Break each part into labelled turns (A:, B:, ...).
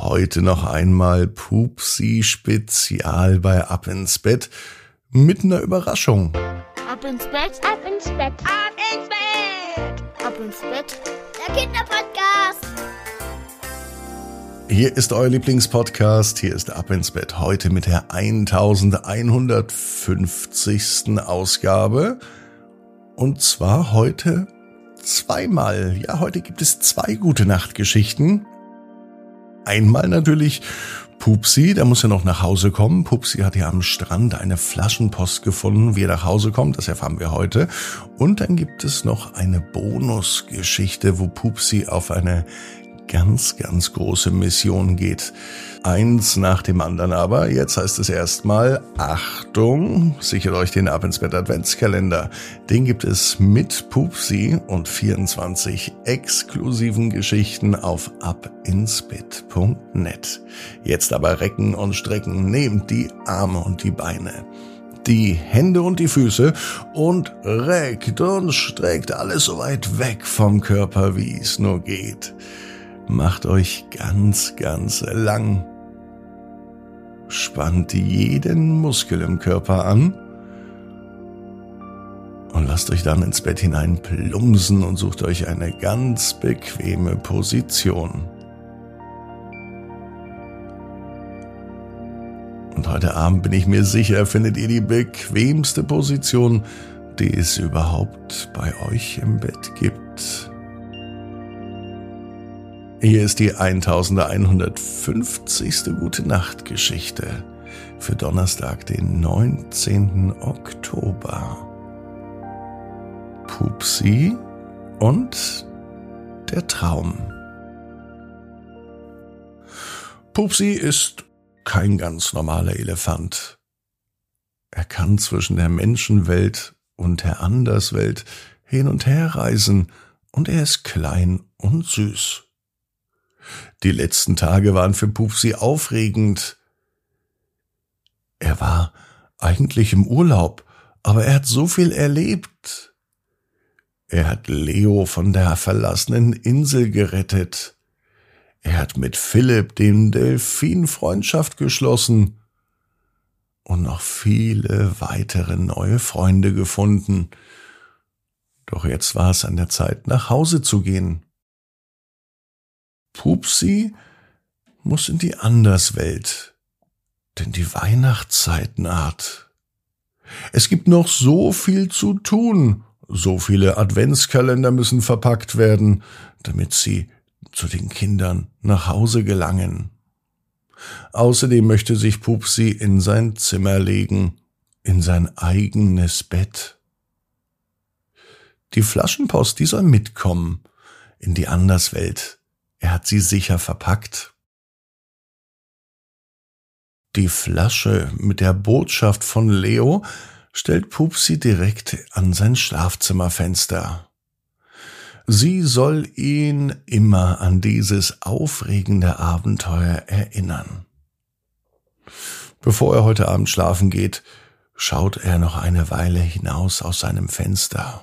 A: Heute noch einmal Pupsi Spezial bei Ab ins Bett mit einer Überraschung.
B: Ab ins Bett, ab ins Bett, ab ins Bett, ab ins Bett. Der Kinderpodcast.
A: Hier ist euer Lieblingspodcast. Hier ist Ab ins Bett. Heute mit der 1150. Ausgabe. Und zwar heute zweimal. Ja, heute gibt es zwei gute Nachtgeschichten. Einmal natürlich Pupsi, der muss ja noch nach Hause kommen. Pupsi hat ja am Strand eine Flaschenpost gefunden, wie er nach Hause kommt, das erfahren wir heute. Und dann gibt es noch eine Bonusgeschichte, wo Pupsi auf eine ganz, ganz große Mission geht. Eins nach dem anderen aber. Jetzt heißt es erstmal, Achtung, sichert euch den Ab ins Bett Adventskalender. Den gibt es mit Pupsi und 24 exklusiven Geschichten auf abinsbett.net. Jetzt aber recken und strecken, nehmt die Arme und die Beine die Hände und die Füße und reckt und streckt alles so weit weg vom Körper, wie es nur geht. Macht euch ganz, ganz lang. Spannt jeden Muskel im Körper an und lasst euch dann ins Bett hinein plumsen und sucht euch eine ganz bequeme Position. Und heute Abend bin ich mir sicher, findet ihr die bequemste Position, die es überhaupt bei euch im Bett gibt. Hier ist die 1150. Gute Nacht Geschichte für Donnerstag, den 19. Oktober. Pupsi und der Traum. Pupsi ist kein ganz normaler Elefant. Er kann zwischen der Menschenwelt und der Anderswelt hin und her reisen, und er ist klein und süß. Die letzten Tage waren für Pupsi aufregend. Er war eigentlich im Urlaub, aber er hat so viel erlebt. Er hat Leo von der verlassenen Insel gerettet. Er hat mit Philipp dem Delfin Freundschaft geschlossen und noch viele weitere neue Freunde gefunden. Doch jetzt war es an der Zeit, nach Hause zu gehen. Pupsi muss in die Anderswelt, denn die Weihnachtszeit naht. Es gibt noch so viel zu tun, so viele Adventskalender müssen verpackt werden, damit sie zu den Kindern nach Hause gelangen. Außerdem möchte sich Pupsi in sein Zimmer legen, in sein eigenes Bett. Die Flaschenpost, die soll mitkommen in die Anderswelt, er hat sie sicher verpackt. Die Flasche mit der Botschaft von Leo stellt Pupsi direkt an sein Schlafzimmerfenster. Sie soll ihn immer an dieses aufregende Abenteuer erinnern. Bevor er heute Abend schlafen geht, schaut er noch eine Weile hinaus aus seinem Fenster.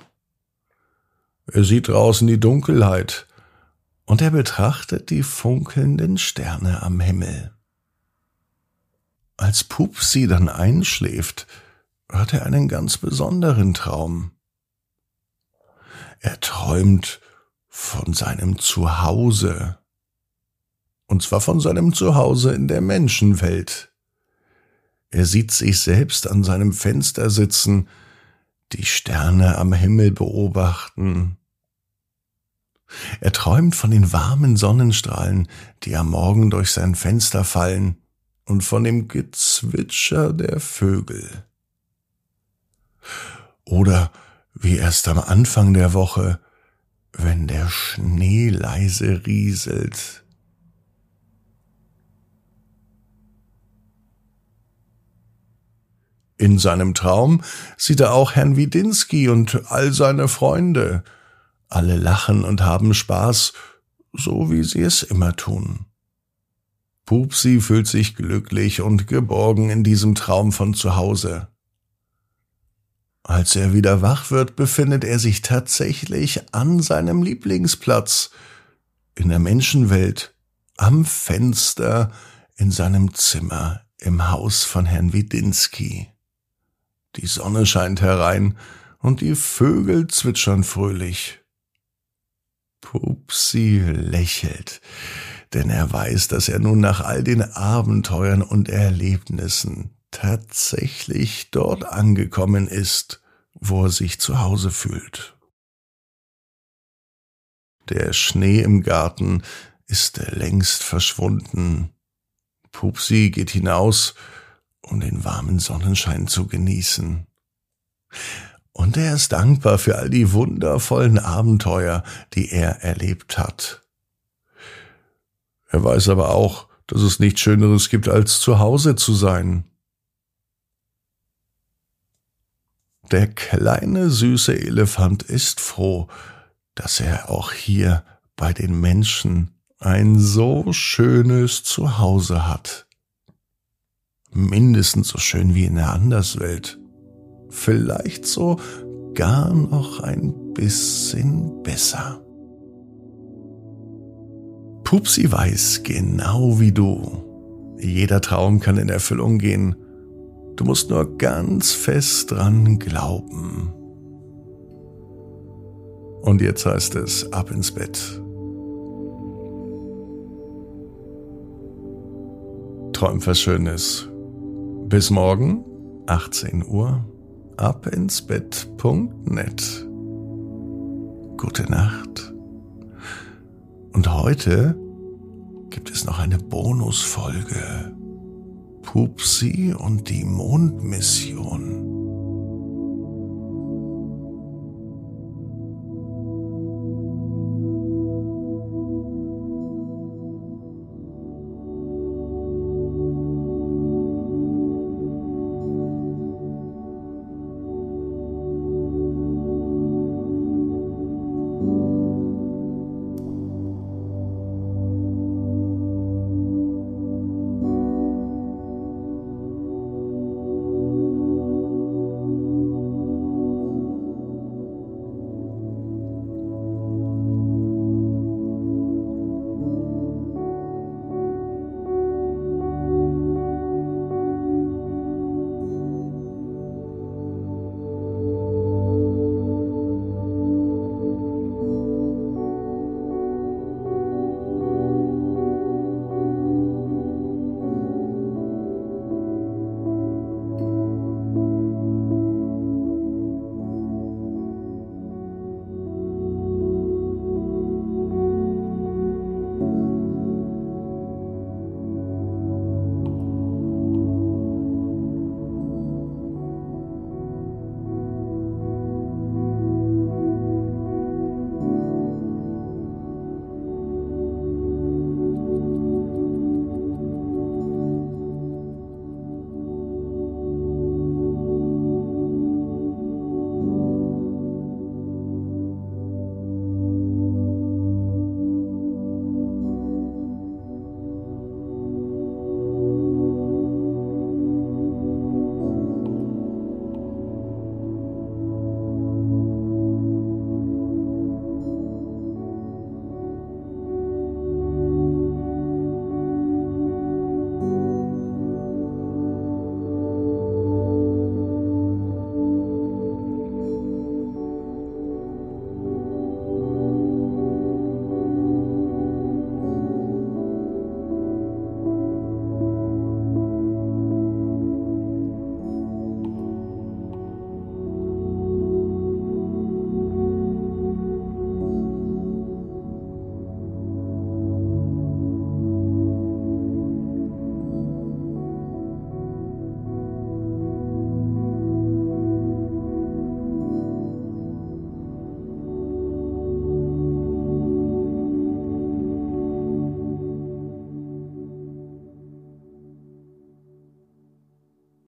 A: Er sieht draußen die Dunkelheit und er betrachtet die funkelnden Sterne am Himmel. Als Pupsi dann einschläft, hat er einen ganz besonderen Traum. Er träumt von seinem Zuhause. Und zwar von seinem Zuhause in der Menschenwelt. Er sieht sich selbst an seinem Fenster sitzen, die Sterne am Himmel beobachten er träumt von den warmen Sonnenstrahlen, die am Morgen durch sein Fenster fallen, und von dem Gezwitscher der Vögel. Oder wie erst am Anfang der Woche, wenn der Schnee leise rieselt. In seinem Traum sieht er auch Herrn Widinski und all seine Freunde, alle lachen und haben Spaß, so wie sie es immer tun. Pupsi fühlt sich glücklich und geborgen in diesem Traum von zu Hause. Als er wieder wach wird, befindet er sich tatsächlich an seinem Lieblingsplatz in der Menschenwelt am Fenster in seinem Zimmer im Haus von Herrn Widinski. Die Sonne scheint herein und die Vögel zwitschern fröhlich. Pupsi lächelt, denn er weiß, dass er nun nach all den Abenteuern und Erlebnissen tatsächlich dort angekommen ist, wo er sich zu Hause fühlt. Der Schnee im Garten ist längst verschwunden. Pupsi geht hinaus, um den warmen Sonnenschein zu genießen. Und er ist dankbar für all die wundervollen Abenteuer, die er erlebt hat. Er weiß aber auch, dass es nichts Schöneres gibt, als zu Hause zu sein. Der kleine süße Elefant ist froh, dass er auch hier bei den Menschen ein so schönes Zuhause hat. Mindestens so schön wie in der Anderswelt. Vielleicht so gar noch ein bisschen besser. Pupsi weiß genau wie du. Jeder Traum kann in Erfüllung gehen Du musst nur ganz fest dran glauben. Und jetzt heißt es ab ins Bett. Träum was Schönes. Bis morgen, 18 Uhr, ab ins Bett.net. Gute Nacht. Und heute gibt es noch eine Bonusfolge. Pupsi und die Mondmission.